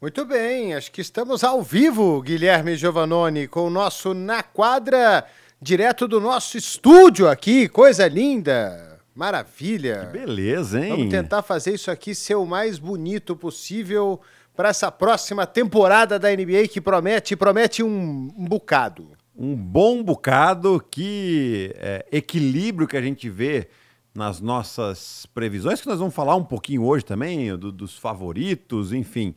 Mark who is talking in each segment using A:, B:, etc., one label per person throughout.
A: Muito bem, acho que estamos ao vivo, Guilherme Giovannoni, com o nosso Na Quadra, direto do nosso estúdio aqui, coisa linda, maravilha.
B: Que beleza, hein?
A: Vamos tentar fazer isso aqui ser o mais bonito possível para essa próxima temporada da NBA que promete, promete um, um bocado.
B: Um bom bocado, que é, equilíbrio que a gente vê nas nossas previsões, que nós vamos falar um pouquinho hoje também, do, dos favoritos, enfim.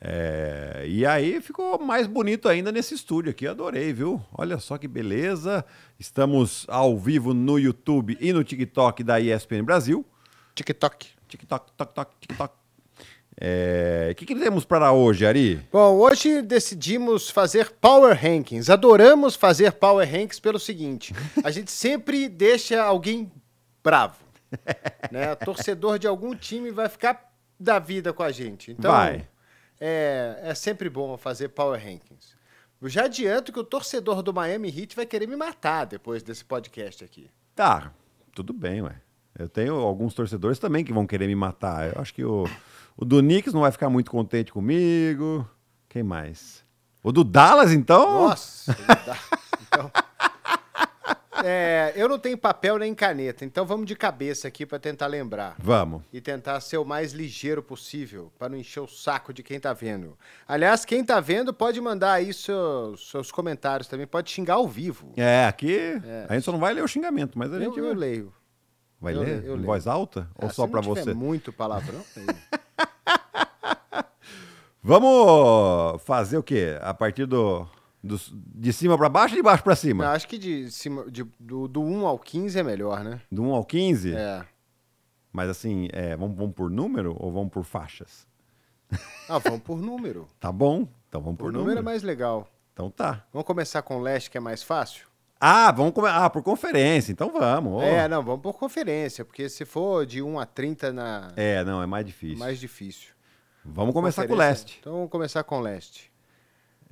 B: É, e aí ficou mais bonito ainda nesse estúdio aqui, adorei, viu? Olha só que beleza. Estamos ao vivo no YouTube e no TikTok da ESPN Brasil.
A: TikTok.
B: TikTok, tok, tok, TikTok. É, o que, que temos para hoje, Ari?
A: Bom, hoje decidimos fazer Power Rankings. Adoramos fazer Power Rankings pelo seguinte: a gente sempre deixa alguém bravo. né? Torcedor de algum time vai ficar da vida com a gente. Então,
B: Vai.
A: É, é sempre bom fazer Power Rankings. Eu já adianto que o torcedor do Miami Heat vai querer me matar depois desse podcast aqui.
B: Tá, tudo bem, ué. Eu tenho alguns torcedores também que vão querer me matar. Eu acho que o, o do Knicks não vai ficar muito contente comigo. Quem mais? O do Dallas, então?
A: Nossa! então, é, eu não tenho papel nem caneta, então vamos de cabeça aqui para tentar lembrar.
B: Vamos.
A: E tentar ser o mais ligeiro possível, para não encher o saco de quem tá vendo. Aliás, quem tá vendo pode mandar aí seus, seus comentários também, pode xingar ao vivo.
B: É, aqui a gente só não vai ler o xingamento, mas a
A: Eu,
B: gente
A: eu leio.
B: vai
A: eu
B: ler
A: leio, eu
B: em
A: leio.
B: voz alta ou
A: Ah,
B: só
A: se
B: para você?
A: muito palavrão.
B: Vamos fazer o quê? A partir do, dos- de cima para baixo ou de baixo para cima?
A: Acho que de cima, de- do, do 1 ao 15 é melhor, né?
B: Do 1 ao 15?
A: É.
B: Mas assim, é, vamos, vamos por número ou vamos por faixas?
A: Ah, vamos por número.
B: Tá bom, então vamos por,
A: Por número é mais legal.
B: Então tá.
A: Vamos começar com o leste, que é mais fácil?
B: Ah, vamos come... Ah, por conferência, então vamos. ô.
A: É, não, vamos por conferência, porque se for de 1 a 30 na
B: É, não, é mais difícil.
A: mais difícil.
B: Vamos começar com o leste.
A: Então vamos começar com o leste.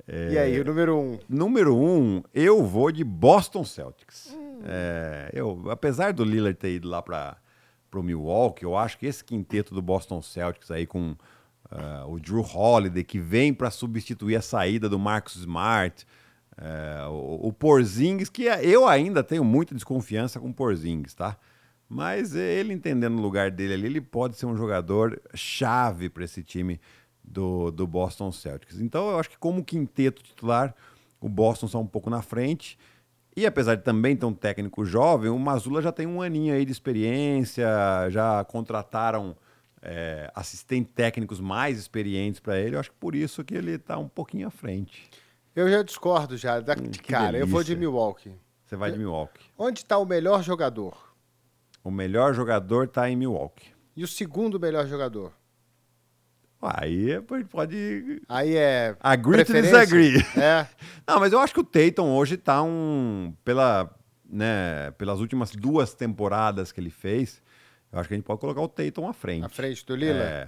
B: É.
A: E aí, o número 1?
B: Número um, eu vou de Boston Celtics. É, eu, apesar do Lillard ter ido lá para o Milwaukee, eu acho que esse quinteto do Boston Celtics aí com ah, o Drew Holiday, que vem para substituir a saída do Marcus Smart, é, o, o Porzingis, que é- eu ainda tenho muita desconfiança com o Porzingis, tá? Mas ele entendendo o lugar dele ali, ele pode ser um jogador chave para esse time do, do Boston Celtics. Então eu acho que como quinteto titular, o Boston está um pouco na frente. E apesar de também ter um técnico jovem, o Mazula já tem um aninho aí de experiência, já contrataram é, assistentes técnicos mais experientes para ele. Eu acho que por isso que ele está um pouquinho à frente.
A: Eu já discordo já. Da,
B: Hum,
A: cara, eu vou de. Milwaukee.
B: Você vai de Milwaukee.
A: Onde está o melhor jogador?
B: O melhor jogador está em Milwaukee.
A: E o segundo melhor jogador?
B: Aí a gente pode
A: Aí é.
B: Agree to disagree.
A: É.
B: Não, mas eu acho que o Tatum hoje tá um. Pela, né, pelas últimas duas temporadas que ele fez, eu acho que a gente pode colocar o Tatum à frente.
A: À frente do Lillard?
B: É,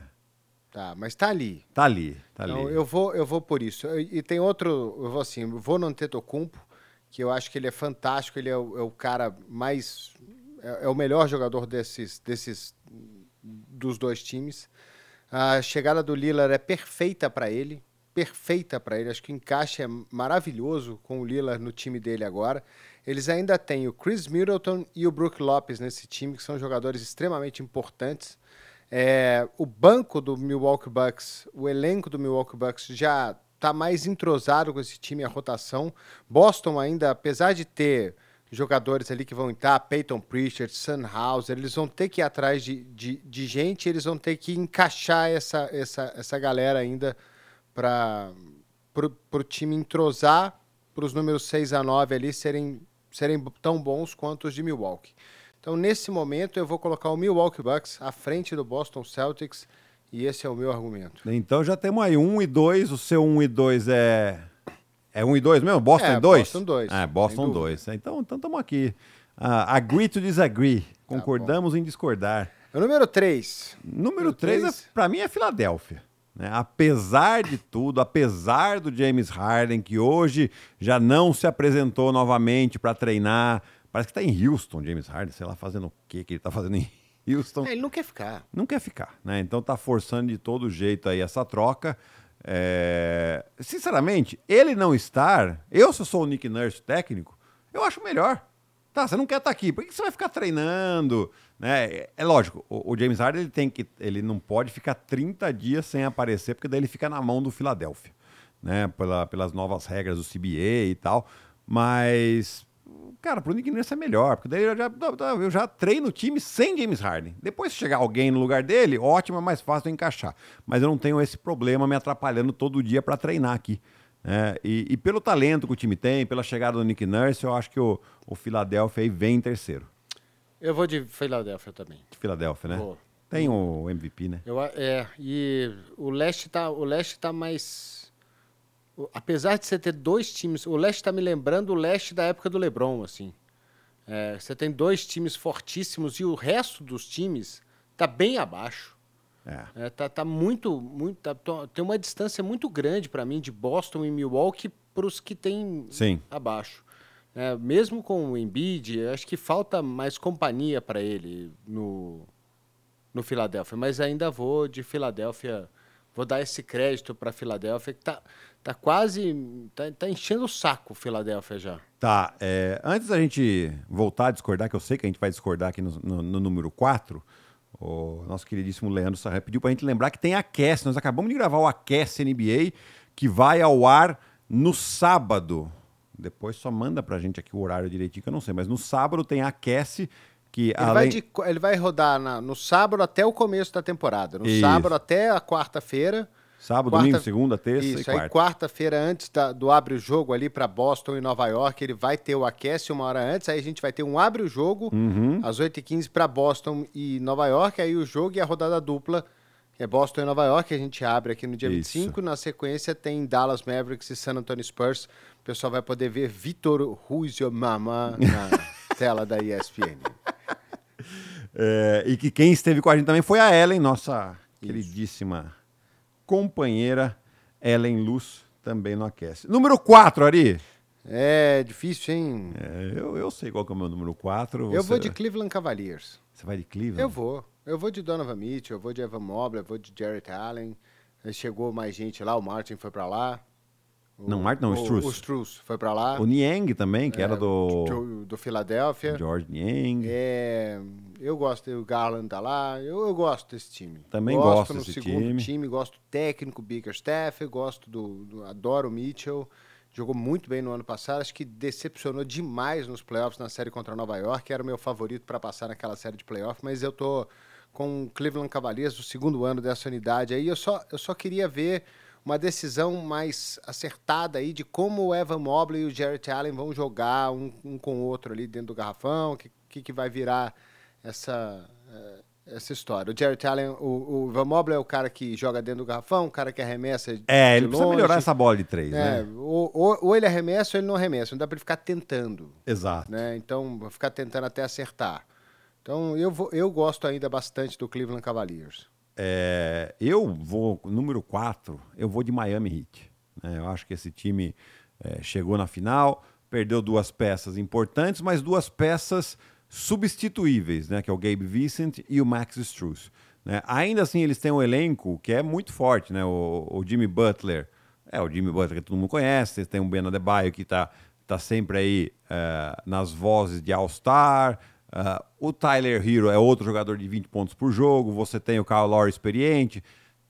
A: Tá, mas tá ali.
B: tá ali, tá
A: Então,
B: ali.
A: eu vou, eu vou por isso. E e tem outro, eu vou assim, eu vou no Antetokounmpo, que eu acho que ele é fantástico, ele é o, é o cara mais é, é o melhor jogador desses desses dos dois times. A chegada do Lillard é perfeita para ele, perfeita para ele. Acho que o encaixe é maravilhoso com o Lillard no time dele agora. Eles ainda têm o Chris Middleton e o Brook Lopes nesse time, que são jogadores extremamente importantes. É, o banco do Milwaukee Bucks, o elenco do Milwaukee Bucks já está mais entrosado com esse time, a rotação. Boston ainda, apesar de ter jogadores ali que vão entrar, Peyton Pritchard, Sunhauser, eles vão ter que ir atrás de, de, de gente, eles vão ter que encaixar essa, essa, essa galera ainda para o time entrosar, para os números 6 a 9 ali serem, serem tão bons quanto os de Milwaukee. Então, nesse momento, eu vou colocar o Milwaukee Bucks à frente do Boston Celtics e esse é o meu argumento.
B: Então já temos aí um e dois. O seu um e dois é. É um e dois mesmo? Boston
A: É,
B: e dois?
A: Boston dois,
B: É,
A: sem
B: Boston
A: dúvida.
B: dois. Então estamos aqui. Ah, agree to disagree.
A: Tá
B: Concordamos em discordar.
A: O número 3.
B: Número
A: Número
B: 3,
A: três.
B: para mim, é Filadélfia. né? Apesar de tudo, apesar do James Harden, que hoje já não se apresentou novamente para treinar, parece que está em Houston, James Harden, sei lá, fazendo o que que ele está fazendo em Houston.
A: ele não quer ficar.
B: Não quer ficar, né? Então tá forçando de todo jeito aí essa troca. É, sinceramente, ele não estar, eu se sou o Nick Nurse técnico, eu acho melhor. Tá, você não quer estar tá aqui, por que você vai ficar treinando? Né? É, é lógico, o, o, James Harden ele tem que, ele não pode ficar 30 dias sem aparecer, porque daí ele fica na mão do Philadelphia, né? Pela, pelas novas regras do CBA e tal. Mas, cara, pro Nick Nurse é melhor, porque daí eu já, eu já treino o time sem James Harden. Depois, se chegar alguém no lugar dele, ótimo, é mais fácil de encaixar. Mas eu não tenho esse problema me atrapalhando todo dia para treinar aqui. É, e, e, pelo talento que o time tem, pela chegada do Nick Nurse, eu acho que o, o Philadelphia aí vem em terceiro.
A: Eu vou de Philadelphia também.
B: De Philadelphia, né? Vou. Tem o MVP, né?
A: Eu, é, e o leste tá, o leste tá mais. Apesar de você ter dois times, o leste está me lembrando o leste da época do LeBron, assim. É, você tem dois times fortíssimos e o resto dos times tá bem abaixo. É. é tá, tá muito, muito tá, tem uma distância muito grande para mim de Boston e Milwaukee para os que tem
B: Sim.
A: abaixo. É, mesmo com o Embiid, acho que falta mais companhia para ele no no Filadélfia, mas ainda vou de Filadélfia, vou dar esse crédito para Filadélfia que tá tá quase tá, tá enchendo o saco Filadélfia já.
B: Tá, é, antes da gente voltar a discordar, que eu sei que a gente vai discordar aqui no, no, no número 4, o nosso queridíssimo Leandro Sarra pediu para a gente lembrar que tem Aquece. Nós acabamos de gravar o Aquece NBA, que vai ao ar no sábado. Depois só manda para a gente aqui o horário direitinho, que eu não sei. Mas no sábado tem Aquece. Que
A: ele, além... vai de, ele vai rodar na, no sábado até o começo da temporada. No Isso. sábado até a quarta-feira.
B: Sábado, quarta... domingo, segunda, terça Isso, e quarta.
A: aí quarta-feira antes da, do abre o jogo ali para Boston e Nova York, ele vai ter o aquece uma hora antes, aí a gente vai ter um abre o jogo uhum. às 8h15 para Boston e Nova York, aí o jogo e a rodada dupla é Boston e Nova York, a gente abre aqui no dia Isso. 25, na sequência tem Dallas Mavericks e San Antonio Spurs. O pessoal vai poder ver Vitor Who's Your Mama na tela da ESPN.
B: É, e que quem esteve com a gente também foi a Ellen, nossa Isso. queridíssima companheira Ellen Luz também no aquece. Número 4, Ari.
A: É difícil, hein?
B: É, eu, eu sei qual é o meu número 4.
A: Eu vou de Cleveland Cavaliers.
B: Você vai de Cleveland?
A: Eu vou. Eu vou de Donovan Mitchell, eu vou de Evan Mobley, eu vou de Jarrett Allen. Chegou mais gente lá, o Martin foi para lá.
B: O, não, Martin não, o Struz.
A: O Struz foi para lá.
B: O Niang também, que é, era do...
A: Do, do Philadelphia.
B: George Niang.
A: É, eu gosto, o Garland tá lá, eu, eu gosto desse time.
B: Também
A: gosto
B: gosto
A: no
B: desse
A: segundo
B: time.
A: time. Gosto do técnico, Bickerstaff, gosto do, do... Adoro o Mitchell. Jogou muito bem no ano passado, acho que decepcionou demais nos playoffs na série contra Nova York. Era o meu favorito para passar naquela série de playoffs, mas eu tô com o Cleveland Cavaliers, o segundo ano dessa unidade aí. Eu só, eu só queria ver uma decisão mais acertada aí de como o Evan Mobley e o Jarrett Allen vão jogar um, um com o outro ali dentro do garrafão, o que, que, que, vai virar essa, uh, essa história. O Jarrett Allen, o, o Evan Mobley é o cara que joga dentro do garrafão, o cara que arremessa de
B: É, ele longe. precisa melhorar essa bola de três, é, né?
A: Ou, ou, ou, ele arremessa ou ele não arremessa, não dá para ele ficar tentando.
B: Exato.
A: Né? Então, ficar tentando até acertar. Então, eu, vou, eu gosto ainda bastante do Cleveland Cavaliers.
B: É, eu vou, número 4, eu vou de Miami Heat. Né? Eu acho que esse time é, chegou na final, perdeu duas peças importantes, mas duas peças substituíveis, né? que é o Gabe Vincent e o Max Struz. Né? Ainda assim, eles têm um elenco que é muito forte. Né? O, o Jimmy Butler, é o Jimmy Butler que todo mundo conhece, tem o Ben Adebayo que está tá sempre aí é, nas vozes de All-Star, Uh, o Tyler Hero é outro jogador de 20 pontos por jogo. Você tem o Kyle Lowry experiente,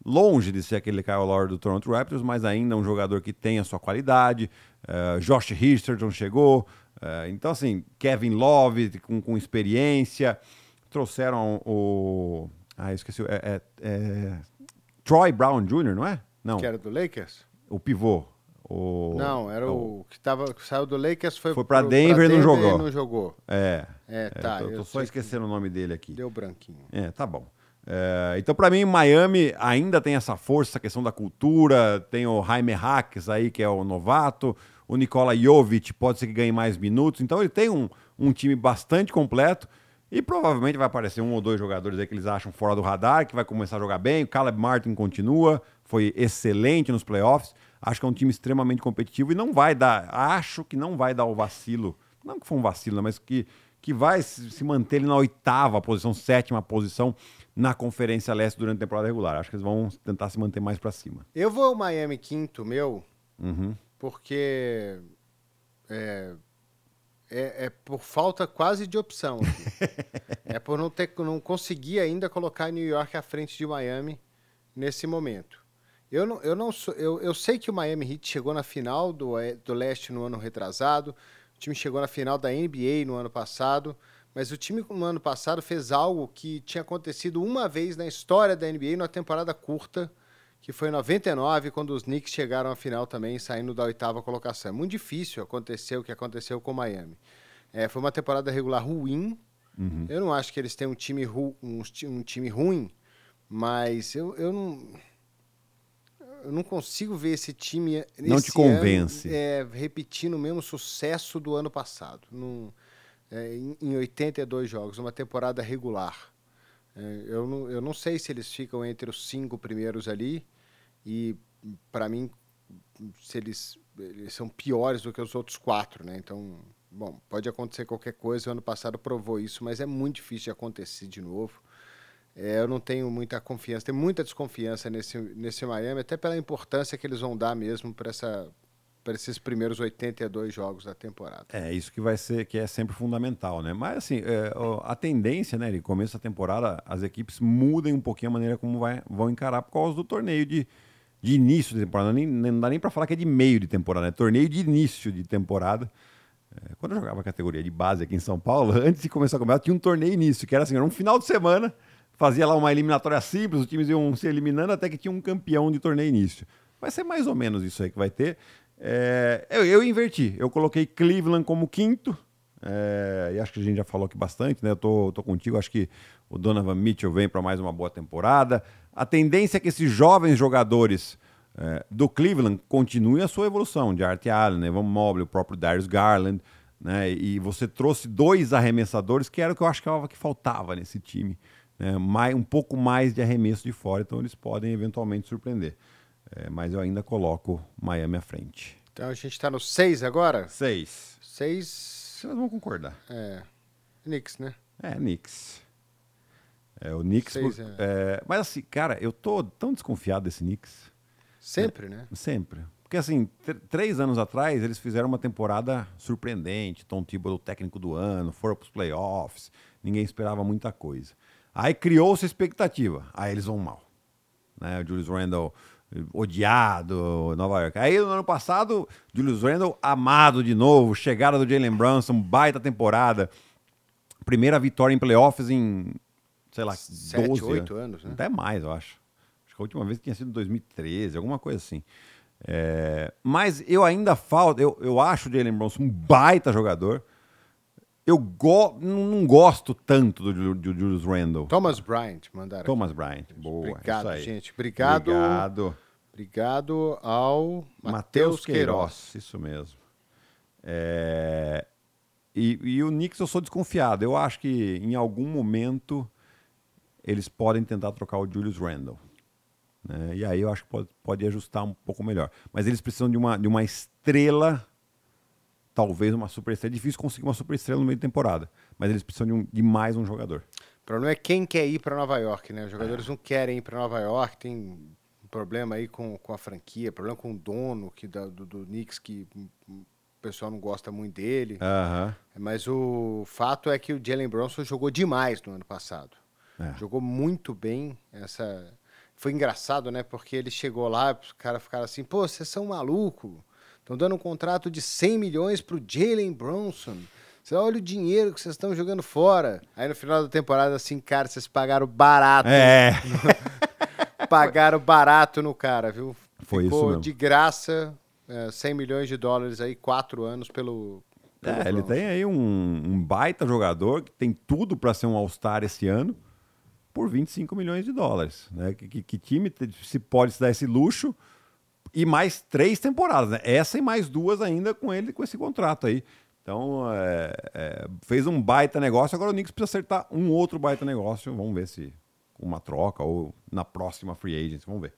B: longe de ser aquele Kyle Lowry do Toronto Raptors, mas ainda um jogador que tem a sua qualidade. Uh, Josh Richardson chegou. Uh, então, assim, Kevin Love com, com experiência. Trouxeram o. Ah, esqueci. É, é, é, Troy Brown Jr., não é? Não.
A: Que era do Lakers?
B: O pivô. O,
A: não, era o, o que, tava, que saiu do Lakers, foi,
B: foi para Denver, e não jogou.
A: não jogou.
B: É.
A: É, tá.
B: É, eu tô, tô só esquecendo o nome dele aqui.
A: Deu branquinho.
B: É, tá bom. É, então, para mim, Miami ainda tem essa força, essa questão da cultura. Tem o Jaime Hacks aí, que é o novato. O Nikola Jovic pode ser que ganhe mais minutos. Então, ele tem um, um time bastante completo. E provavelmente vai aparecer um ou dois jogadores aí que eles acham fora do radar, que vai começar a jogar bem. O Caleb Martin continua, foi excelente nos playoffs. Acho que é um time extremamente competitivo e não vai dar, acho que não vai dar o vacilo, não que foi um vacilo, mas que, que vai se manter na oitava posição, sétima posição na Conferência Leste durante a temporada regular. Acho que eles vão tentar se manter mais para cima.
A: Eu vou ao Miami quinto, meu,
B: Uhum.
A: porque é, é, é por falta quase de opção. é por não, ter, não conseguir ainda colocar New York à frente de Miami nesse momento. Eu, não, eu, não sou, eu, eu sei que o Miami Heat chegou na final do, eh, do leste no ano retrasado, o time chegou na final da NBA no ano passado, mas o time no ano passado fez algo que tinha acontecido uma vez na história da NBA numa temporada curta, que foi em 99, quando os Knicks chegaram à final também, saindo da oitava colocação. É muito difícil acontecer o que aconteceu com o Miami. É, foi uma temporada regular ruim. Eu não acho que eles têm um time, ru, um, um time ruim, mas eu, eu não. Eu não consigo ver esse time.
B: Não
A: esse
B: te convence.
A: ano, é, repetindo o mesmo sucesso do ano passado. Num, é, em, em 82 jogos, uma temporada regular. É, eu, não, eu não sei se eles ficam entre os cinco primeiros ali. E, para mim, se eles, eles são piores do que os outros quatro, né? Então, bom, pode acontecer qualquer coisa. O ano passado provou isso, mas é muito difícil de acontecer de novo. É, eu não tenho muita confiança, tenho muita desconfiança nesse, nesse Miami, até pela importância que eles vão dar mesmo para essa para esses primeiros 82 jogos da temporada.
B: É, isso que vai ser, que é sempre fundamental, né? Mas assim, é, a tendência, né, de começo da temporada, as equipes mudem um pouquinho a maneira como vai- vão encarar por causa do torneio de, de início de temporada. Nem, não dá nem pra falar que é de meio de temporada, é torneio de início de temporada. É, quando eu jogava a categoria de base aqui em São Paulo, antes de começar a campeonato, tinha um torneio início, que era assim, era um final de semana, fazia lá uma eliminatória simples, os times iam se eliminando até que tinha um campeão de torneio início. Vai ser mais ou menos isso aí que vai ter. É, eu, eu inverti, eu coloquei Cleveland como quinto, é, e acho que a gente já falou aqui bastante, né? Eu tô, tô contigo, acho que o Donovan Mitchell vem para mais uma boa temporada. A tendência é que esses jovens jogadores é, do Cleveland continuem a sua evolução, de Art Allen, Evan Mobley, o próprio Darius Garland, né? E você trouxe dois arremessadores, que era o que eu achava que faltava nesse time. Né? Mais, um pouco mais de arremesso de fora, então eles podem eventualmente surpreender. É, mas eu ainda coloco Miami à frente.
A: Então a gente está no 6 agora?
B: Seis.
A: 6
B: Vocês vão concordar.
A: é Knicks, né?
B: É, Knicks. É, o Knicks.
A: Seis,
B: por- é, mas assim, cara, eu tô tão desconfiado desse Knicks.
A: Sempre, né?
B: Sempre. Porque assim, tr- três anos atrás, eles fizeram uma temporada surpreendente. Tom Thibodeau, técnico do ano, foram pros playoffs. Ninguém esperava muita coisa. Aí criou-se expectativa. Aí eles vão mal. Né? O Julius Randle odiado, Nova York. Aí no ano passado, Julius Randle amado de novo. Chegada do Jalen Brunson, baita temporada. Primeira vitória em playoffs em, sei lá,
A: Sete,
B: 12
A: oito anos, né?
B: Até mais, eu acho. Acho que a última vez tinha sido em 2013, alguma coisa assim. É, mas eu ainda falta, eu, eu acho o Jalen Brunson um baita jogador. Eu go, não, gosto tanto do, do Julius Randle.
A: Thomas Bryant mandaram.
B: Thomas Bryant, boa.
A: Obrigado, gente. Obrigado.
B: Obrigado.
A: Obrigado ao
B: Matheus
A: Matheus Queiroz.
B: Queiroz, isso mesmo. É, E, e o Knicks eu sou desconfiado. Eu acho que em algum momento eles podem tentar trocar o Julius Randle. né? E aí eu acho que pode, pode ajustar um pouco melhor. Mas eles precisam de uma, de uma estrela, talvez uma super estrela. É difícil conseguir uma super estrela no meio de temporada. Mas eles precisam de, um- de mais um jogador.
A: O problema é quem quer ir para Nova York, né? Os jogadores não querem ir para Nova York, tem um problema aí com, com a franquia, problema com o dono que da- do, do Knicks, que o pessoal não gosta muito dele. Mas o fato é que o Jalen Bronson jogou demais no ano passado.
B: É.
A: Jogou muito bem. Essa foi engraçado, né? Porque ele chegou lá, os caras ficaram assim: "Pô, vocês são maluco? Estão dando um contrato de 100 milhões pro Jalen Bronson. Você olha o dinheiro que vocês estão jogando fora". Aí no final da temporada assim, cara, vocês pagaram barato.
B: É.
A: Pagaram barato no cara, viu?
B: Foi isso
A: Ficou
B: mesmo.
A: de graça, é, 100 milhões de dólares aí, quatro anos pelo. pelo
B: É, ele
A: Bronson.
B: tem aí um, um baita jogador que tem tudo para ser um All-Star esse ano por 25 milhões de dólares. Né? Que, que- que time se pode se dar esse luxo? E mais três temporadas, né? Essa e mais duas ainda com ele, com esse contrato aí. Então, é, é, fez um baita negócio. Agora o Knicks precisa acertar um outro baita negócio. Vamos ver se uma troca ou na próxima free agent. Vamos ver.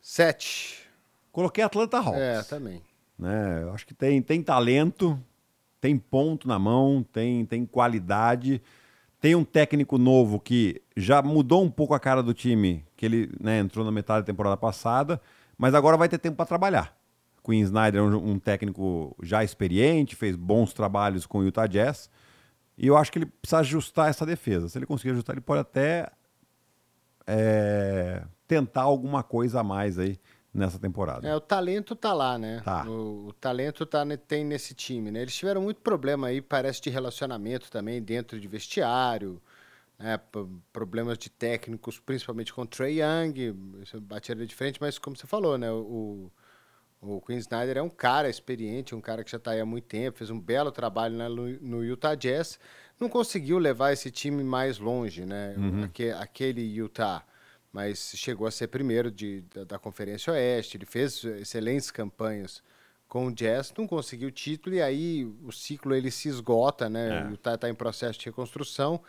A: Sete.
B: Coloquei Atlanta Hawks
A: É, também.
B: né? Eu acho que tem, tem talento, tem ponto na mão, tem, tem qualidade, Tem um técnico novo que já mudou um pouco a cara do time, que ele né, entrou na metade da temporada passada, mas agora vai ter tempo para trabalhar. Queen Snyder é um, um, técnico já experiente, fez bons trabalhos com o Utah Jazz. E eu acho que ele precisa ajustar essa defesa. Se ele conseguir ajustar, ele pode até é, tentar alguma coisa a mais aí nessa temporada.
A: É, o talento tá lá, né?
B: Tá.
A: O, o talento tá, tem nesse time, né? Eles tiveram muito problema aí, parece, de relacionamento também dentro de vestiário, né? problemas de técnicos, principalmente com o Trey Young, bateria de frente, mas como você falou, né? O, o Queen Snyder é um cara experiente, um cara que já está aí há muito tempo, fez um belo trabalho né, no, Utah Jazz. Não conseguiu levar esse time mais longe, né? Uhum. Aquele, Utah mas chegou a ser primeiro de, da, da, Conferência Oeste. Ele fez excelentes campanhas com o Jazz, não conseguiu o título e aí o ciclo ele se esgota, né? É. Está tá em processo de reconstrução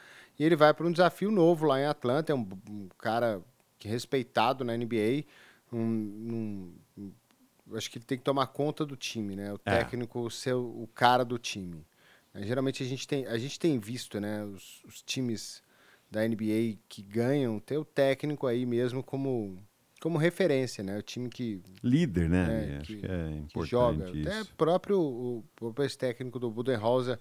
A: e ele vai para um desafio novo lá em Atlanta. É um, um cara é respeitado na NBA, um, um, acho que ele tem que tomar conta do time, né? O é. técnico ser o cara do time. Geralmente a gente tem, a gente tem visto, né? Os, os times da NBA que ganham, ter o técnico aí mesmo como, como referência, né? O time que.
B: Líder, né? É, Acho que, é importante. Que joga. Isso.
A: Até próprio o, o técnico do Budenholzer.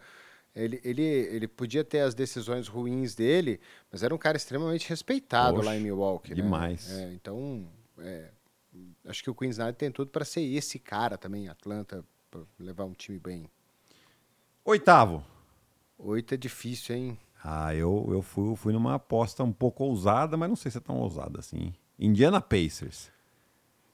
A: Ele, ele, ele podia ter as decisões ruins dele, mas era um cara extremamente respeitado Oxe, lá em Milwaukee.
B: Né? Demais.
A: Né? É, então, é, acho que o Queensland tem tudo para ser esse cara também, Atlanta, para levar um time bem.
B: Oitavo.
A: Oito é difícil, hein?
B: Ah, eu, eu fui, fui numa aposta um pouco ousada, mas não sei se é tão ousada assim. Indiana Pacers.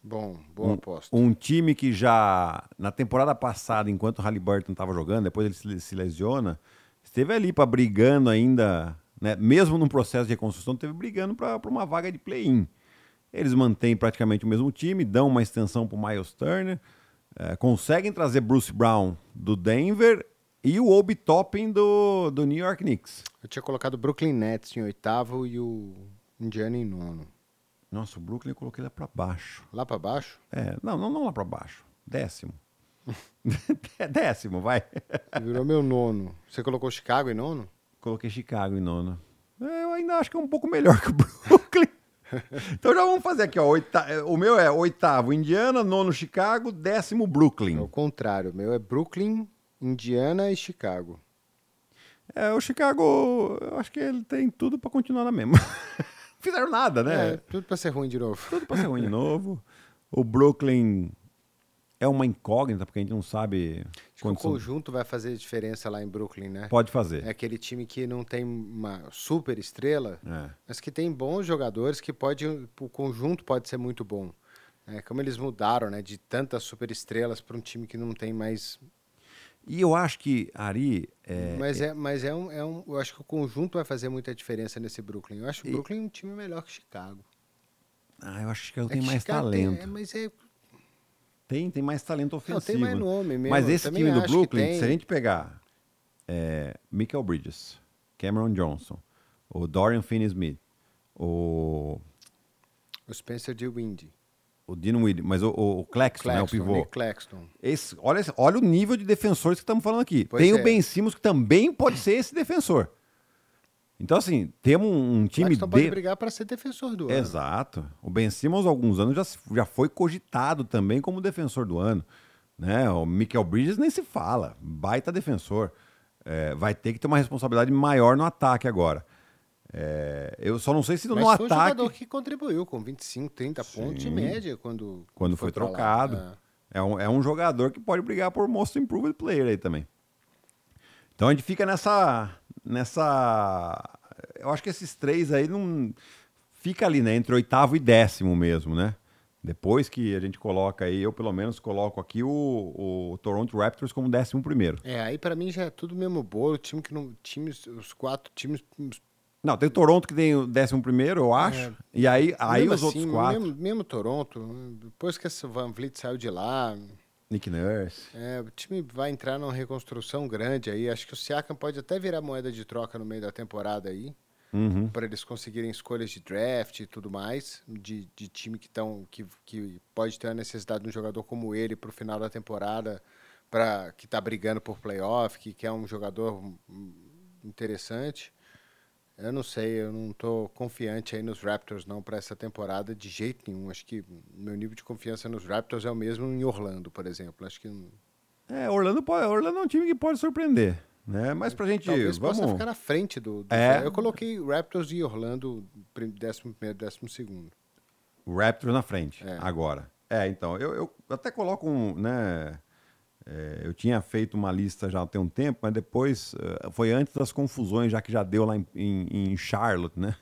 A: Bom, boa
B: um,
A: aposta.
B: Um time que já, na temporada passada, enquanto o Halliburton estava jogando, depois ele se, se lesiona, esteve ali para brigando ainda, né? mesmo num processo de reconstrução, esteve brigando para uma vaga de play-in. Eles mantêm praticamente o mesmo time, dão uma extensão para o Miles Turner, é, conseguem trazer Bruce Brown do Denver e o Obi Toppin do, do New York Knicks.
A: Eu tinha colocado o Brooklyn Nets em oitavo e o Indiana em nono.
B: Nossa, o Brooklyn eu coloquei lá para baixo.
A: Lá para baixo?
B: É, não, não, não lá para baixo. Décimo. Décimo, vai.
A: Virou meu nono. Você colocou Chicago em nono?
B: Coloquei Chicago em nono. É, eu ainda acho que é um pouco melhor que o Brooklyn. então já vamos fazer aqui, ó. Oita... O meu é oitavo Indiana, nono Chicago, décimo Brooklyn. É
A: o contrário, o meu é Brooklyn, Indiana e Chicago.
B: É, o Chicago, eu acho que ele tem tudo para continuar na mesma. Fizeram nada, né?
A: É, tudo para ser ruim de novo.
B: Tudo para ser ruim de novo. O Brooklyn é uma incógnita, porque a gente não sabe.
A: Acho o conjunto vai fazer diferença lá em Brooklyn, né?
B: Pode fazer.
A: É aquele time que não tem uma super estrela, é. mas que tem bons jogadores que pode. O conjunto pode ser muito bom. É, como eles mudaram, né? De tantas super estrelas para um time que não tem mais
B: e eu acho que Ari.
A: É, mas é, mas é um, é um. Eu acho que o conjunto vai fazer muita diferença nesse Brooklyn. Eu acho o Brooklyn um time melhor que Chicago.
B: Ah, eu acho que ele é tem mais Chicago talento. Tem,
A: é, mas é.
B: Tem, tem mais talento ofensivo. Não,
A: tem mais nome mesmo.
B: Mas esse time do Brooklyn, se a gente pegar é, Michael Bridges, Cameron Johnson, o Dorian Finney-Smith, o...
A: O Spencer de Windy.
B: O Dino Williams, mas o, o, Claxton, Claxton, né, o pivô.
A: Nick Claxton.
B: Esse, olha, olha o nível de defensores que estamos falando aqui. Pois Tem é. o Ben Simmons que também pode ser esse defensor. Então, assim, temos um, um time... Claxton
A: de... pode brigar para ser defensor do ano.
B: Exato. O Ben Simmons, há alguns anos, já, já foi cogitado também como defensor do ano. Né? O Michael Bridges nem se fala. Baita defensor. É, vai ter que ter uma responsabilidade maior no ataque agora. É, eu só não sei se no Mas ataque. Foi um jogador
A: que contribuiu com 25, 30 Sim. pontos de média quando,
B: quando foi, foi trocado. É. é. um, é um jogador que pode brigar por Most Improved Player aí também. Então a gente fica nessa. nessa. Eu acho que esses três aí não. Fica ali, né? Entre oitavo e décimo mesmo, né? Depois que a gente coloca aí, eu pelo menos coloco aqui o, o Toronto Raptors como décimo primeiro.
A: É, aí para mim já é tudo mesmo bolo, time que não, times, os quatro times
B: não, tem o Toronto que tem o 11 primeiro, eu acho. É. E aí, aí os assim, outros quatro.
A: Mesmo, mesmo, Toronto, depois que esse Van Vliet saiu de lá.
B: Nick Nurse.
A: É, o time vai entrar numa reconstrução grande aí. Acho que o Siakam pode até virar moeda de troca no meio da temporada aí.
B: Uhum.
A: Para eles conseguirem escolhas de draft e tudo mais, de, de time que, tão, que, que pode ter a necessidade de um jogador como ele para o final da temporada, pra, que está brigando por playoff, que, que é um jogador interessante. Eu não sei, eu não tô confiante aí nos Raptors não para essa temporada de jeito nenhum. Acho que meu nível de confiança nos Raptors é o mesmo em Orlando, por exemplo. Acho que
B: É, Orlando, pode, Orlando é um time que pode surpreender, né? Mas pra gente,
A: talvez
B: vamos...
A: possa ficar na frente do. do
B: É.
A: Eu coloquei Raptors e Orlando décimo primeiro, décimo segundo.
B: Raptors na frente,
A: É.
B: agora. É, então, eu, eu até coloco um, né... é, eu tinha feito uma lista já tem um tempo, mas depois eh, foi antes das confusões, já que já deu lá em, em- em Charlotte, né?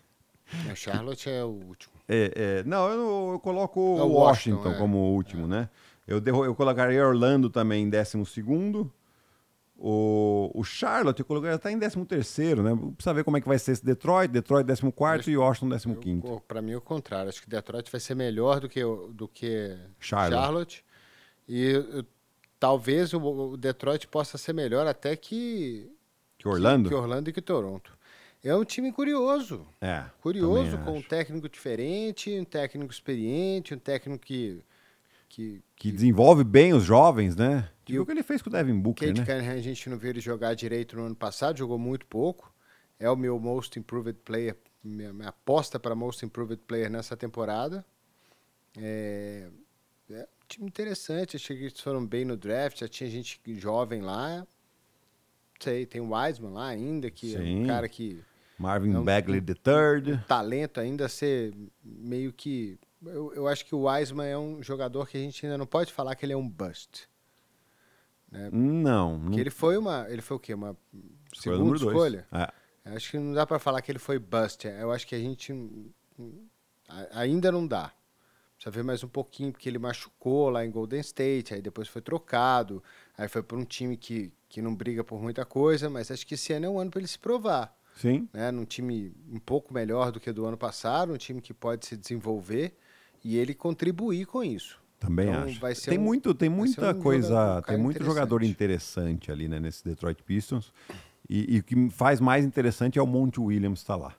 A: A Charlotte é o último.
B: É, é, não, eu, eu coloco
A: É
B: o Washington,
A: Washington, é.
B: como o último, né? Eu, derro- eu colocaria Orlando também em décimo segundo. O, o Charlotte eu colocaria até em décimo terceiro, né? Precisa ver como é que vai ser esse Detroit. Detroit décimo quarto e Washington décimo quinto.
A: Eu- Pra mim é o contrário. Acho que Detroit vai ser melhor do que, do que
B: Charlotte.
A: E eu- talvez o, Detroit possa ser melhor até que,
B: Que Orlando?
A: que Orlando e que Toronto. É um time curioso.
B: É.
A: Curioso, com um
B: acho.
A: técnico diferente, um técnico experiente, um técnico que. que,
B: Que desenvolve bem os jovens, né?
A: E
B: Tipo
A: o-
B: que ele fez com o Devin Booker,
A: Kate
B: né?
A: Cunningham a gente não viu ele jogar direito no ano passado, jogou muito pouco. É o meu most improved player, minha, minha aposta para most improved player nessa temporada. É, um time interessante, achei que eles foram bem no draft, já tinha gente jovem lá. Sei, tem o Wiseman lá ainda, que é
B: Sim.
A: um cara que
B: Marvin
A: Não-
B: Bagley III.
A: talento ainda ser meio que. Eu, eu acho que o Wiseman é um jogador que a gente ainda não pode falar que ele é um bust.
B: Não, não
A: Porque ele foi uma. Ele foi o quê? Uma
B: o
A: segunda escolha?
B: É.
A: Acho que não dá pra falar que ele foi bust. Eu acho que a gente hum, ainda não dá. Precisa ver mais um pouquinho, porque ele machucou lá em Golden State, aí depois foi trocado, aí foi para um time que, que não briga por muita coisa, mas acho que esse ano é um ano para ele se provar.
B: Sim.
A: Né? Num time um pouco melhor do que do ano passado, um time que pode se desenvolver e ele contribuir com isso.
B: Também
A: Então,
B: acho.
A: vai ser
B: tem
A: um-
B: muito, tem muita
A: um
B: coisa,
A: um
B: tem muito jogador interessante ali, né, nesse Detroit Pistons. E, e o que faz mais interessante é o Monte Williams estar lá.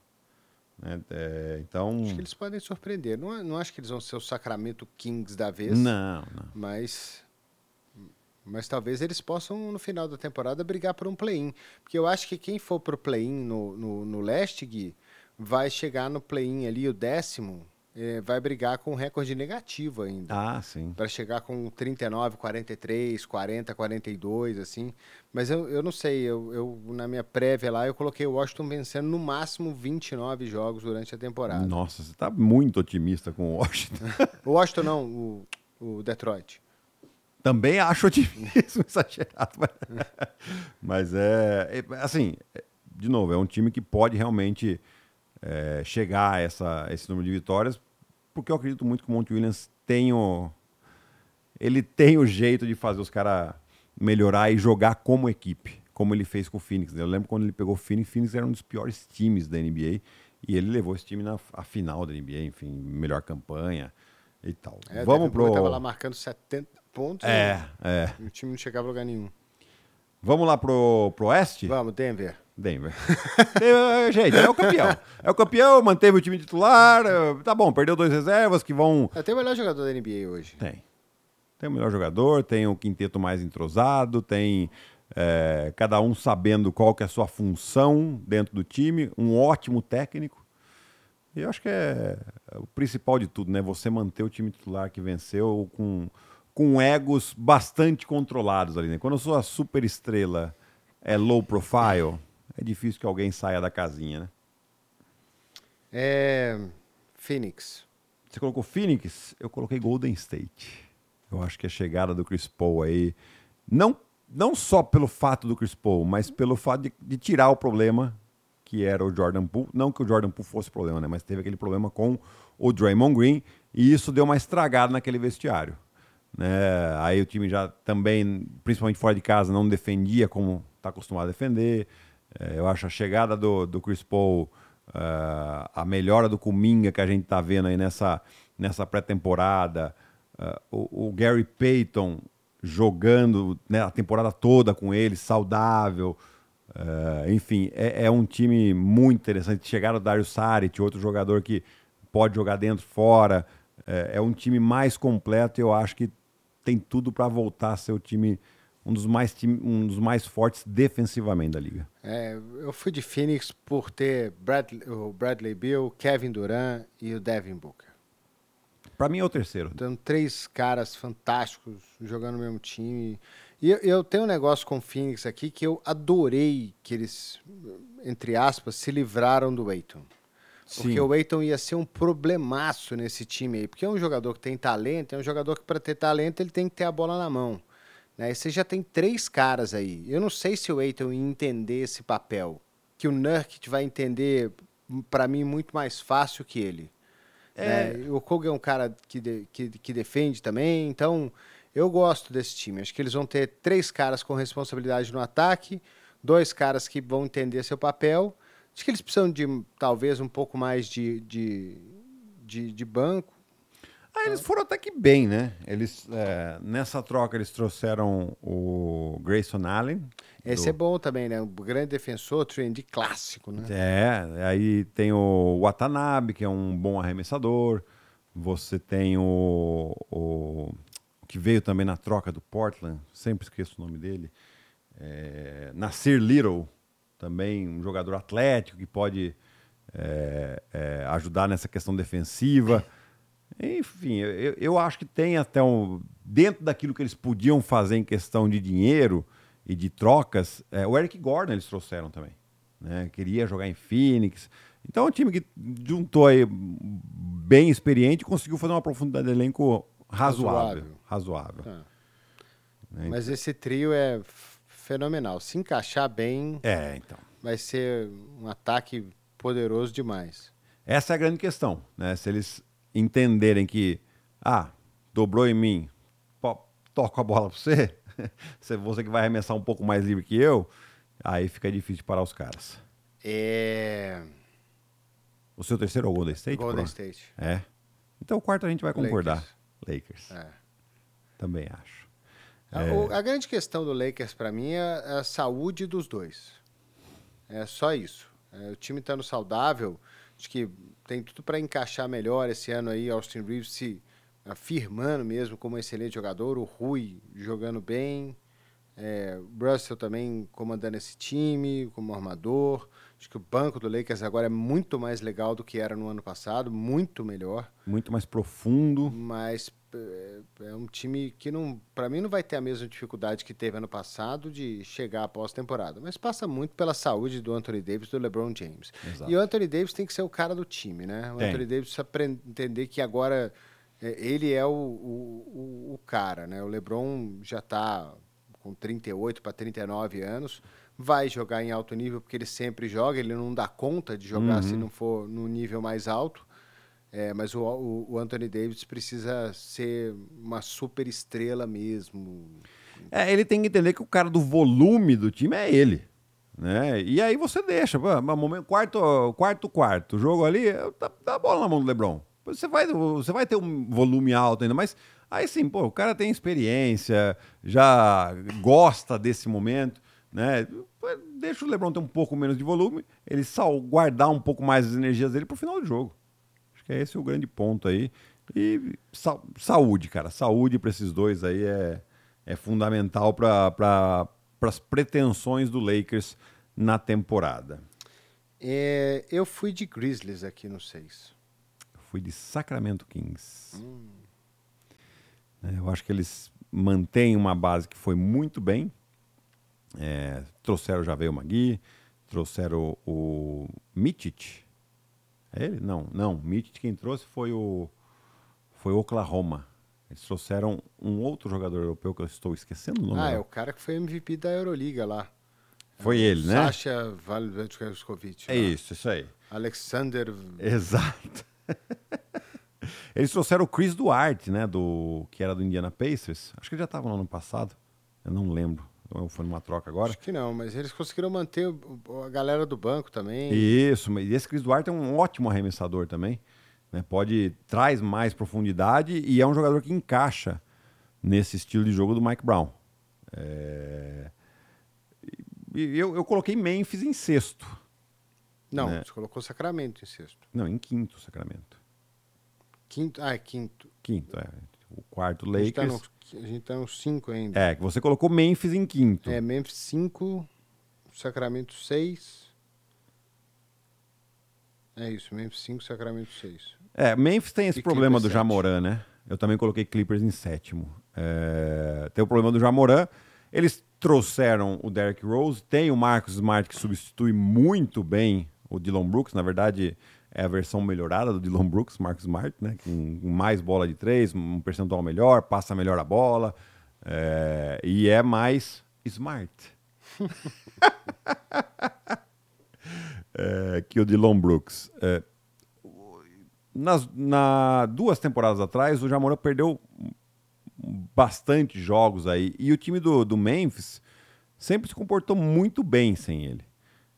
B: Né? É, então,
A: Acho que eles podem surpreender. Não, não acho que eles vão ser o Sacramento Kings da vez.
B: não, não.
A: Mas, mas talvez eles possam, no final da temporada, brigar por um play-in. Porque eu acho que quem for pro play-in no, no, no leste, Gui, vai chegar no play-in ali, o décimo, eh, vai brigar com um recorde negativo ainda.
B: Ah, sim.
A: Para chegar com 39, 43, 40, 42, assim. Mas eu, eu não sei, eu, eu, na minha prévia lá, eu coloquei o Washington vencendo no máximo 29 jogos durante a temporada.
B: Nossa, você tá muito otimista com o Washington.
A: O Washington não, o, o Detroit.
B: Também acho otimismo exagerado. Mas, mas é, é, Assim, é, de novo, é um time que pode realmente é, chegar a essa, esse número de vitórias, porque eu acredito muito que o Monte Williams tem o. Ele tem o jeito de fazer os caras melhorar e jogar como equipe, como ele fez com o Phoenix. né? Eu lembro quando ele pegou o Phoenix, o Phoenix era um dos piores times da NBA e ele levou esse time na a final da NBA, enfim, melhor campanha e tal.
A: É,
B: Vamos pro.
A: tava lá marcando 70 pontos
B: É, é.
A: e o time não chegava a lugar nenhum.
B: Vamos lá pro, pro Oeste?
A: Vamos, Denver.
B: Denver. Denver, Gente, é o campeão. É o campeão, manteve o time titular. eh, Tá bom, perdeu dois reservas que vão.
A: É, tem o melhor jogador da NBA hoje.
B: Tem. Tem o melhor jogador, tem o quinteto mais entrosado, tem eh, cada um sabendo qual que é a sua função dentro do time, um ótimo técnico. E eu acho que é o principal de tudo, né? Você manter o time titular que venceu com, com egos bastante controlados ali, né? Quando a sua super estrela é low profile, é difícil que alguém saia da casinha, né?
A: É. Phoenix.
B: Você colocou Phoenix, eu coloquei Golden State. Eu acho que a chegada do Chris Paul aí, não, não só pelo fato do Chris Paul, mas pelo fato de, de tirar o problema que era o Jordan Poole. Não que o Jordan Poole fosse problema, né? Mas teve aquele problema com o Draymond Green e isso deu uma estragada naquele vestiário. Né? Aí o time já também, principalmente fora de casa, não defendia como está acostumado a defender. É, eu acho a chegada do, do Chris Paul, ah, a melhora do Kuminga que a gente está vendo aí nessa, nessa pré-temporada, ah, o, o Gary Payton jogando né, a temporada toda com ele, saudável. ah, enfim, é, é um time muito interessante. Chegaram o Dario Saric, outro jogador que pode jogar dentro, fora. É, é um time mais completo e eu acho que tem tudo para voltar a ser o time um dos mais, time, um dos mais fortes defensivamente da liga.
A: É, eu fui de Phoenix por ter Bradley, o Bradley Bill, Kevin Durant e o Devin Booker.
B: Para mim é o terceiro.
A: Tendo três caras fantásticos jogando no mesmo time. E eu, eu, tenho um negócio com o Phoenix aqui que eu adorei que eles, entre aspas, se livraram do Aiton. Porque Sim. o Aiton ia ser um problemaço nesse time aí. Porque é um jogador que tem talento, é um jogador que para ter talento ele tem que ter a bola na mão. Né? E você já tem três caras aí. Eu não sei se o Aiton ia entender esse papel. Que o Nurkic vai entender, para mim, muito mais fácil que ele. É... Né? O Koga é um cara que, de, que, que defende também, então eu gosto desse time. Acho que eles vão ter três caras com responsabilidade no ataque, dois caras que vão entender seu papel Acho que eles precisam de talvez um pouco mais de, de, de, de banco.
B: Ah, eles foram até que bem, né? Eles, é, nessa troca eles trouxeram o Grayson Allen.
A: Esse do... é bom também, né? Um grande defensor, trendy clássico, né?
B: É, aí tem o Watanabe, que é um bom arremessador. Você tem o, o, o que veio também na troca do Portland, sempre esqueço o nome dele. É, Nasir Little, também um jogador atlético que pode é, é, ajudar nessa questão defensiva. Enfim, eu, eu acho que tem até um. Dentro daquilo que eles podiam fazer em questão de dinheiro e de trocas, é, o Eric Gordon eles trouxeram também. Né? Queria jogar em Phoenix. Então é um time que juntou aí bem experiente e conseguiu fazer uma profundidade de elenco razoável. Razoável. razoável.
A: É. Mas esse trio é fenomenal. Se encaixar bem,
B: é, então.
A: vai ser um ataque poderoso demais.
B: Essa é a grande questão, né? Se eles entenderem que, ah, dobrou em mim, toco a bola para você, você que vai arremessar um pouco mais livre que eu, aí fica difícil parar os caras.
A: É.
B: O seu terceiro é o Golden State?
A: Golden pronto? State.
B: É. Então o quarto a gente vai concordar. Lakers. Lakers. É. Também acho.
A: É. A, a, grande questão do Lakers para mim é a saúde dos dois. É só isso. É, o time estando saudável, acho que tem tudo para encaixar melhor esse ano aí. Austin Reeves se afirmando mesmo como um excelente jogador, o Rui jogando bem, é, Russell também comandando esse time como armador. Acho que o banco do Lakers agora é muito mais legal do que era no ano passado, muito melhor.
B: Muito mais profundo.
A: Mas é, é um time que não, para mim não vai ter a mesma dificuldade que teve ano passado de chegar após temporada, mas passa muito pela saúde do Anthony Davis, do LeBron James. Exato. E o Anthony Davis tem que ser o cara do time, né? O tem. Anthony Davis precisa entender que agora é, ele é o, o, o, cara, né? O LeBron já está com 38 para 39 anos, vai jogar em alto nível porque ele sempre joga, ele não dá conta de jogar uhum. se não for no nível mais alto. É, mas o, o, Anthony Davis precisa ser uma super estrela mesmo.
B: É, ele tem que entender que o cara do volume do time é ele. Né? E aí você deixa, momento, quarto, quarto, quarto, jogo ali, dá, dá a bola na mão do Lebron. Você vai, você vai ter um volume alto ainda, mas aí sim, pô, o cara tem experiência, já gosta desse momento, né? Deixa o Lebron ter um pouco menos de volume, ele só guardar um pouco mais as energias dele pro final do jogo que é esse o grande ponto aí. E sa saúde, cara. Saúde para esses dois aí é, é fundamental para pra, as pretensões do Lakers na temporada.
A: É, eu fui de Grizzlies aqui no 6.
B: Fui de Sacramento Kings. Hum. É, eu acho que eles mantêm uma base que foi muito bem. É, trouxeram já veio o Magui, trouxeram o, o Mitic, é ele? Não, não. Mitch quem trouxe foi o foi o Oklahoma. Eles trouxeram um outro jogador europeu que eu estou esquecendo o nome.
A: Ah, é o cara que foi MVP da Euroliga lá.
B: Foi é ele, né?
A: Sasha Valjkovic.
B: É isso, isso aí.
A: Alexander.
B: Exato. Eles trouxeram o Chris Duarte, né? Do, que era do Indiana Pacers. Acho que ele já estava no ano passado. Eu não lembro. Ou foi numa troca agora?
A: Acho que não, mas eles conseguiram manter a galera do banco também.
B: Isso, mas esse Chris Duarte é um ótimo arremessador também. Né? Pode, traz mais profundidade e é um jogador que encaixa nesse estilo de jogo do Mike Brown. É... Eu, eu coloquei Memphis em sexto.
A: Não, né? você colocou Sacramento em sexto.
B: Não, em quinto, Sacramento.
A: Quinto? Ah, é quinto.
B: Quinto, é. O quarto
A: A gente, tá
B: Lakers.
A: a gente tá no 5 ainda.
B: É, que você colocou Memphis em quinto.
A: É, Memphis 5, Sacramento 6. É isso, Memphis 5, Sacramento 6.
B: É, Memphis tem esse
A: E
B: problema do
A: Clippers
B: Jamoran, né? Eu também coloquei Clippers em sétimo. É, tem o problema do Jamoran. Eles trouxeram o Derrick Rose, tem o Marcus Smart que substitui muito bem o Dylan Brooks. Na verdade, é a versão melhorada do Dylan Brooks, Marcus Smart, né? Com mais bola de três, um percentual melhor, passa melhor a bola. é, e é mais smart. É, que o Dylan Brooks. É, nas na, duas temporadas atrás, o Jamoran perdeu bastante jogos aí. E o time do, do Memphis sempre se comportou muito bem sem ele.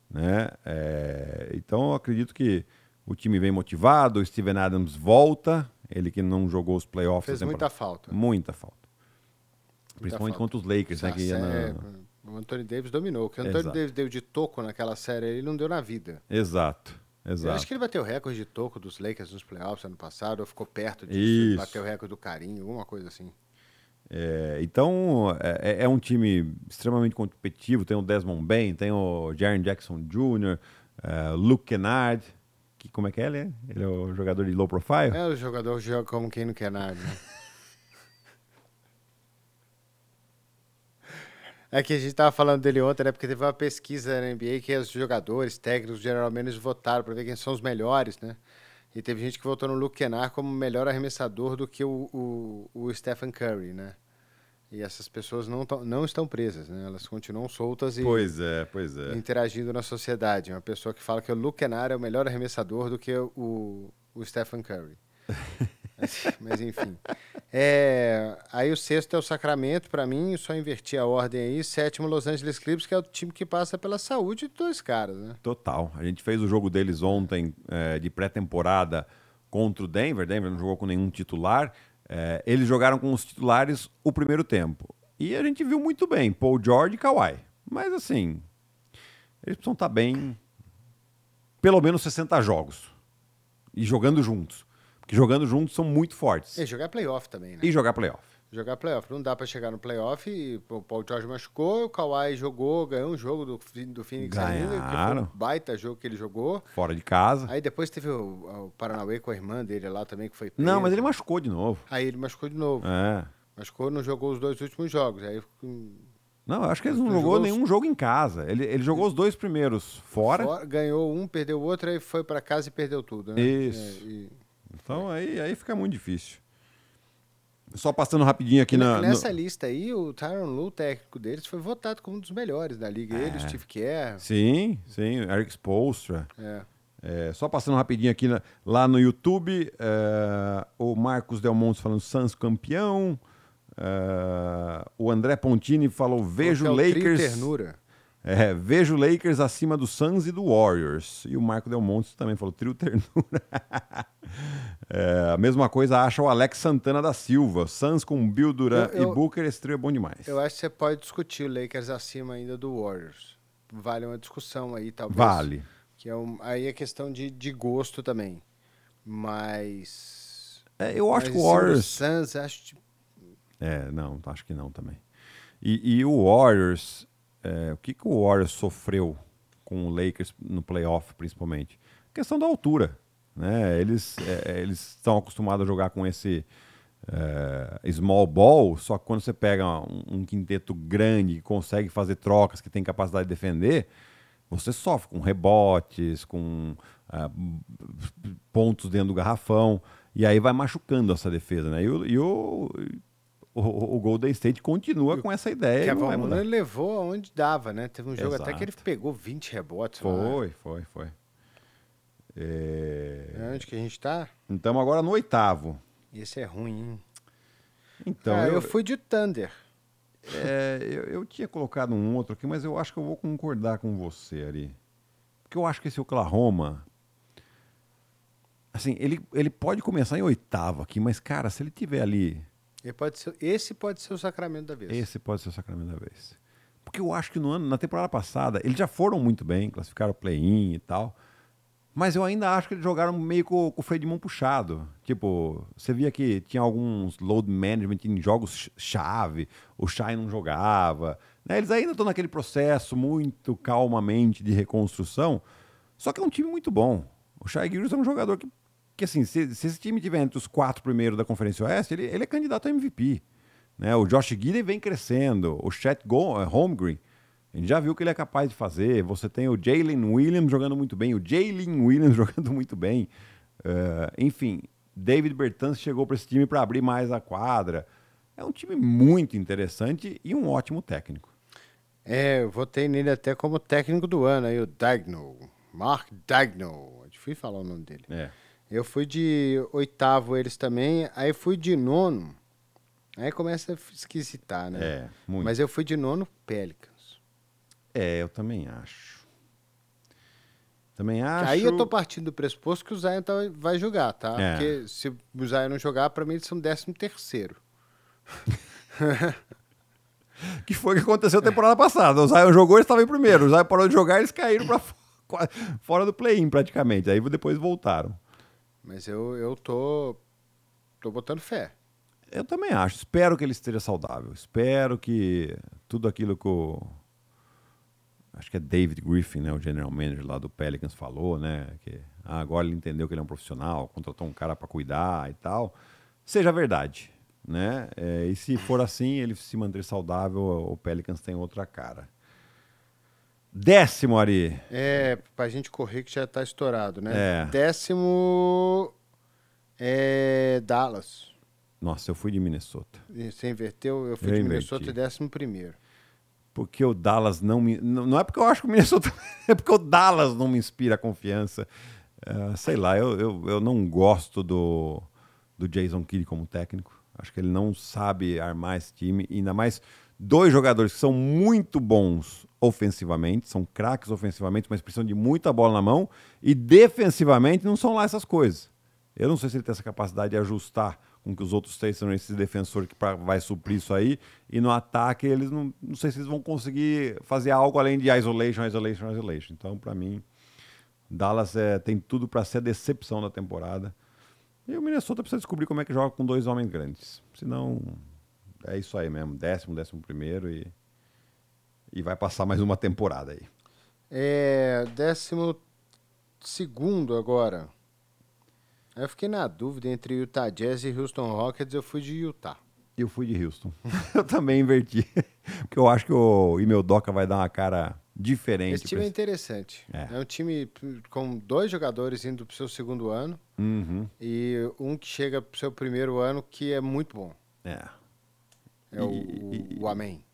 B: Né? Então eu acredito que o time vem motivado, o Steven Adams volta, ele que não jogou os playoffs.
A: Fez muita falta.
B: Muita falta. Principalmente
A: falta.
B: contra os Lakers, né? Que na-
A: série, O Anthony Davis dominou. O que o Anthony
B: Exato.
A: Davis deu de toco naquela série, ele não deu na vida.
B: Exato,
A: Eu
B: exato.
A: acho que ele bateu o recorde de toco dos Lakers nos playoffs ano passado, ou ficou perto disso,
B: Isso.
A: bateu o recorde do carinho, alguma coisa assim.
B: É, então, é, é um time extremamente competitivo. Tem o Desmond Bain, tem o Jaren Jackson Jr., é, Luke Kennard, como é que é ele? é? Ele é o jogador de low profile?
A: É, o jogador joga como quem não quer nada, né? É que a gente tava falando dele ontem, né? Porque teve uma pesquisa na NBA que os jogadores, técnicos, geralmente votaram para ver quem são os melhores, né? E teve gente que votou no Luke Kennard como melhor arremessador do que o, o, o Stephen Curry, né? E essas pessoas não, não estão presas, né? Elas continuam soltas e
B: Pois é, pois é.
A: interagindo na sociedade. Uma pessoa que fala que o Luke Kennard é o melhor arremessador do que o, o Stephen Curry. mas, mas, enfim. É, aí o sexto é o Sacramento, para mim, só inverti a ordem aí. Sétimo, Los Angeles Clippers, que é o time que passa pela saúde de dois caras, né?
B: Total. A gente fez o jogo deles ontem é, de pré-temporada contra o Denver. Denver não jogou com nenhum titular. É, eles jogaram com os titulares o primeiro tempo. E a gente viu muito bem, Paul George e Kawhi. Mas assim, eles precisam estar bem pelo menos 60 jogos. E jogando juntos. Porque jogando juntos são muito fortes.
A: E jogar playoff também, né?
B: E jogar playoff.
A: Jogar playoff. Não dá pra chegar no playoff e o Paul George machucou, o Kawhi jogou, ganhou um jogo do, do Phoenix ainda, que foi
B: Ganharam.
A: um baita jogo que ele jogou.
B: Fora de casa.
A: Aí depois teve o, o Paranauê com a irmã dele lá também, que foi
B: Não, mas
A: preso.
B: ele machucou de novo.
A: Aí ele machucou de novo.
B: É.
A: Machucou, não jogou os dois últimos jogos. Aí
B: Não, eu acho que ele não
A: Ele
B: jogou
A: jogou
B: nenhum jogo em casa. Ele, ele jogou os dois primeiros fora.
A: fora- ganhou um, perdeu o outro, aí foi pra casa e perdeu tudo, né?
B: Isso.
A: É, e-
B: Então aí, aí fica muito difícil. Só passando rapidinho aqui na.
A: nessa
B: no-
A: lista aí, o Tyron Lue, técnico deles, foi votado como um dos melhores da liga. Ele, o Steve Kerr.
B: Sim, sim, Eric Spoelstra.
A: É.
B: É, só passando rapidinho aqui na- lá no YouTube, é, o Marcos Del Monte falando Suns campeão. é, o André Pontini falou: vejo
A: é
B: Lakers.
A: ternura.
B: É, vejo Lakers acima do Suns e do Warriors. E o Marco Del Monte também falou trio ternura. É, a mesma coisa acha o Alex Santana da Silva. Suns com Bill Duran e Booker, esse trio é bom demais.
A: Eu acho que você pode discutir o Lakers acima ainda do Warriors. Vale uma discussão aí, talvez.
B: Vale.
A: Que é um, aí é questão de, de gosto também. Mas.
B: É, eu acho
A: mas
B: que o Warriors.
A: Suns, acho que
B: É, não, acho que não também. E, e o Warriors, é, o que, que o Warriors sofreu com o Lakers no playoff, principalmente? questão da altura. Né? Eles é, eles estão acostumados a jogar com esse é, small ball, só que quando você pega um, um quinteto grande que consegue fazer trocas, que tem capacidade de defender, você sofre com rebotes, com ah, pontos dentro do garrafão, e aí vai machucando essa defesa. Né? E e o, o, o Golden State continua com essa ideia. e
A: Kevin
B: mudar.
A: Looney levou aonde dava, né? Teve um jogo até que ele
B: Exato.
A: pegou 20 rebotes. lá.
B: Foi, foi, foi. É...
A: É onde que a gente tá?
B: Então agora no oitavo.
A: Esse é ruim, hein?
B: Então,
A: Ah,
B: eu,
A: eu fui de Thunder.
B: é, eu, eu tinha colocado um outro aqui, mas eu acho que eu vou concordar com você, Ari. Porque eu acho que esse Oklahoma. Assim, ele, ele pode começar em oitavo aqui, mas, cara, se ele tiver ali.
A: Pode ser, esse pode ser o sacramento da vez.
B: Esse pode ser o sacramento da vez. Porque eu acho que no ano, na temporada passada, eles já foram muito bem, classificaram o play-in e tal. Mas eu ainda acho que eles jogaram meio com, com o freio de mão puxado. Tipo, você via que tinha alguns load management em jogos chave, o Shai não jogava. Né? Eles ainda estão naquele processo muito calmamente de reconstrução. Só que é um time muito bom. O Shai Gilgeous é um jogador que, que assim, se, se, esse time tiver entre os quatro primeiros da Conferência Oeste, ele, ele é candidato a MVP. Né? O Josh Gidey vem crescendo. O Chet Holmgren a gente já viu o que ele é capaz de fazer. Você tem o Jalen Williams jogando muito bem, o Jalen Williams jogando muito bem. Uh, enfim, David Bertans chegou para esse time para abrir mais a quadra. É um time muito interessante e um ótimo técnico.
A: É, eu votei nele até como técnico do ano, aí o Dagno, Mark Dagno, é difícil falar o nome dele.
B: É.
A: Eu fui de oitavo eles também, aí fui de nono, aí começa a esquisitar, né?
B: É, muito.
A: Mas eu fui de nono Pelican.
B: É, eu também acho. Também acho.
A: Aí eu tô partindo do pressuposto que o Zion tá, vai jogar, tá?
B: É.
A: Porque se o Zion não jogar, para mim eles são décimo terceiro.
B: que foi o que aconteceu temporada passada. O Zion jogou, eles estavam em primeiro. O Zion parou de jogar, eles caíram para fora do play-in praticamente. Aí depois voltaram.
A: Mas eu, eu tô, tô botando fé.
B: Eu também acho. Espero que ele esteja saudável. Espero que tudo aquilo que o acho que é David Griffin, né, o general manager lá do Pelicans falou, né, que ah, agora ele entendeu que ele é um profissional, contratou um cara para cuidar e tal. Seja verdade, né? É, e se for assim, ele se manter saudável, o Pelicans tem outra cara. Décimo, Ari.
A: É, pra gente correr que já tá estourado, né?
B: É.
A: Décimo é Dallas.
B: Nossa, eu fui de Minnesota.
A: Você inverteu? Eu fui
B: eu
A: de
B: inverti.
A: Minnesota décimo primeiro
B: porque o Dallas não me. Não é porque eu acho que o Minnesota. É porque o Dallas não me inspira confiança. Uh, sei lá, eu, eu, eu não gosto do, do Jason Kidd como técnico. Acho que ele não sabe armar esse time. Ainda mais dois jogadores que são muito bons ofensivamente, são craques ofensivamente, mas precisam de muita bola na mão. E defensivamente não são lá essas coisas. Eu não sei se ele tem essa capacidade de ajustar com que os outros três são esses defensores que vai suprir isso aí. E no ataque, eles não, não sei se eles vão conseguir fazer algo além de isolation, isolation, isolation. Então, para mim, Dallas é, tem tudo para ser a decepção da temporada. E o Minnesota precisa descobrir como é que joga com dois homens grandes. Senão, é isso aí mesmo. Décimo, décimo primeiro e, e vai passar mais uma temporada aí.
A: É, décimo segundo agora. Eu fiquei na dúvida entre Utah Jazz e Houston Rockets, eu fui de Utah.
B: Eu fui de Houston. eu também inverti. Porque eu acho que o Imeldoca vai dar uma cara diferente.
A: Esse time é interessante.
B: É.
A: é. um time com dois jogadores indo para o seu segundo ano
B: uhum.
A: e um que chega para o seu primeiro ano que é muito bom.
B: É.
A: É o, e, o Amém.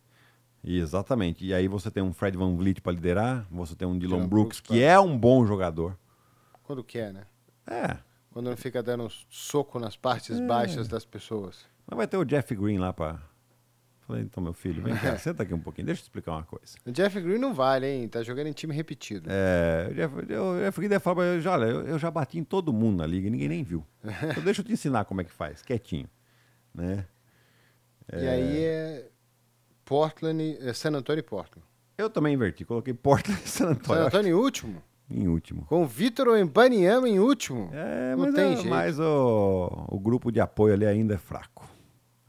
B: Exatamente. E aí você tem um Fred Van Vliet para liderar, você tem um Dylan, Dylan Brooks, Brooks, que pra... é um bom jogador.
A: Quando quer, né?
B: É.
A: Quando não fica dando soco nas partes é. baixas das pessoas.
B: Mas vai ter o Jeff Green lá para. Falei, então, meu filho, vem cá, senta aqui um pouquinho, deixa eu explicar uma coisa.
A: O Jeff Green não vale, hein? Tá jogando em time repetido.
B: É, o Jeff, o Jeff Green deve falar pra ele, olha, eu, eu, já bati em todo mundo na liga, ninguém nem viu. Então deixa eu te ensinar como é que faz, quietinho. Né?
A: É... E aí é Portland, é San Antonio e Portland.
B: Eu também inverti, coloquei Portland e San Antonio.
A: San Antonio em último?
B: em último.
A: Com o Vitor Embaniama em último.
B: É, mas, tem é, jeito. mas o, o grupo de apoio ali ainda é fraco.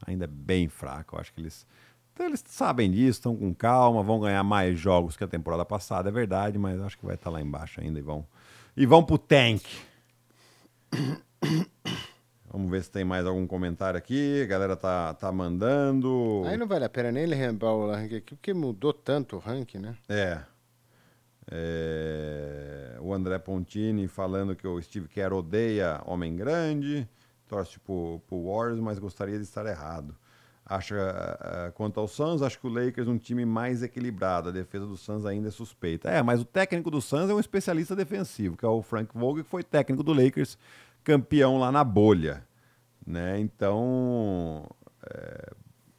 B: Ainda é bem fraco. Eu acho que eles. Então eles sabem disso, estão com calma, vão ganhar mais jogos que a temporada passada, é verdade, mas acho que vai estar lá embaixo ainda e vão. E vão pro tank. Vamos ver se tem mais algum comentário aqui. A galera tá, tá mandando.
A: Aí não vale a pena nem lembrar o ranking aqui, porque mudou tanto o ranking, né?
B: É. É, o André Pontini falando que o Steve Kerr odeia Homem Grande, torce pro, pro Warriors, mas gostaria de estar errado. Acha, uh, quanto ao Suns, acho que o Lakers é um time mais equilibrado. A defesa do Suns ainda é suspeita. É, mas o técnico do Suns é um especialista defensivo, que é o Frank Vogel, que foi técnico do Lakers, campeão lá na bolha. Né? Então, é,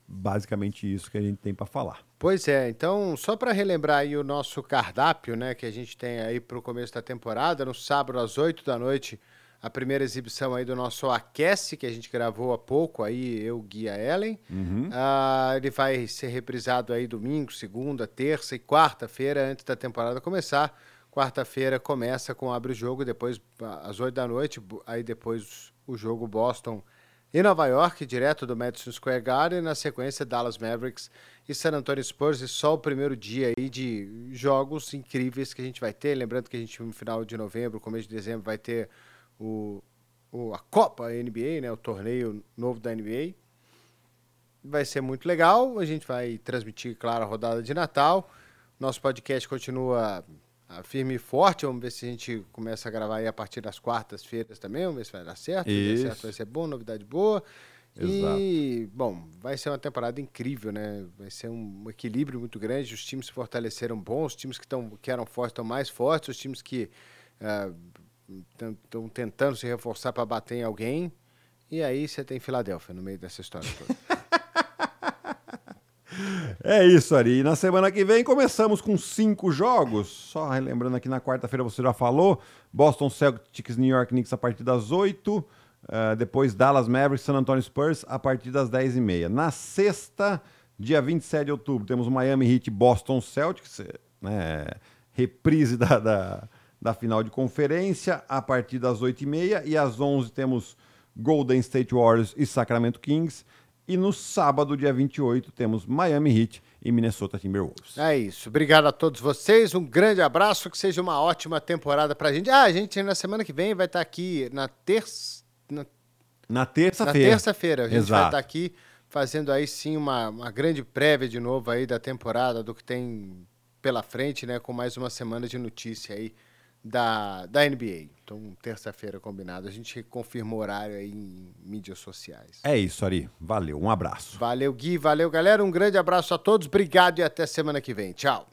B: basicamente isso que a gente tem para falar.
A: Pois é, então só para relembrar aí o nosso cardápio, né, que a gente tem aí para o começo da temporada, no sábado às 8 da noite, a primeira exibição aí do nosso Aquece, que a gente gravou há pouco, aí eu, Guia Ellen.
B: Uhum.
A: Ah, ele vai ser reprisado aí domingo, segunda, terça e quarta-feira, antes da temporada começar, Quarta-feira começa com abre o jogo, depois às 8 da noite, aí depois o jogo Boston em Nova York, direto do Madison Square Garden, na sequência Dallas Mavericks e San Antonio Spurs, e só o primeiro dia aí de jogos incríveis que a gente vai ter. Lembrando que a gente no final de novembro, começo de dezembro, vai ter o, o a Copa NBA, né, o torneio novo da NBA. Vai ser muito legal. A gente vai transmitir, claro, a rodada de Natal. Nosso podcast continua firme e forte. Vamos ver se a gente começa a gravar aí a partir das quartas-feiras também. Vamos ver se vai dar certo. Se der certo, vai ser bom, novidade boa. Exato. E, bom, vai ser uma temporada incrível, né? Vai ser um equilíbrio muito grande. Os times se fortaleceram bons, os times que, tão, que eram fortes estão mais fortes, os times que estão uh, tentando se reforçar para bater em alguém. E aí você tem Filadélfia no meio dessa história toda.
B: É isso, Ari. E na semana que vem começamos com cinco jogos. Só lembrando aqui na quarta-feira você já falou: Boston Celtics, New York Knicks a partir das 8. Uh, eh, depois Dallas Mavericks, San Antonio Spurs a partir das 10h30. Na sexta, dia 27 de outubro, temos Miami Heat Boston Celtics, né, reprise da, da, da, final de conferência a partir das 8h30. E às 11 temos Golden State Warriors e Sacramento Kings. E no sábado, dia 28, temos Miami Heat e Minnesota Timberwolves.
A: É isso. Obrigado a todos vocês. Um grande abraço. Que seja uma ótima temporada pra gente. Ah, a gente na semana que vem vai estar aqui na terça.
B: Na, na terça-feira.
A: Na terça-feira. A gente Exato. vai estar aqui fazendo aí sim uma, uma grande prévia de novo aí da temporada, do que tem pela frente, né? Com mais uma semana de notícia aí da, da NBA. Então, terça-feira combinado. A gente confirma o horário aí em mídias sociais.
B: É isso, Ari. Valeu. Um abraço.
A: Valeu, Gui. Valeu, galera. Um grande abraço a todos. Obrigado e até semana que vem. Tchau.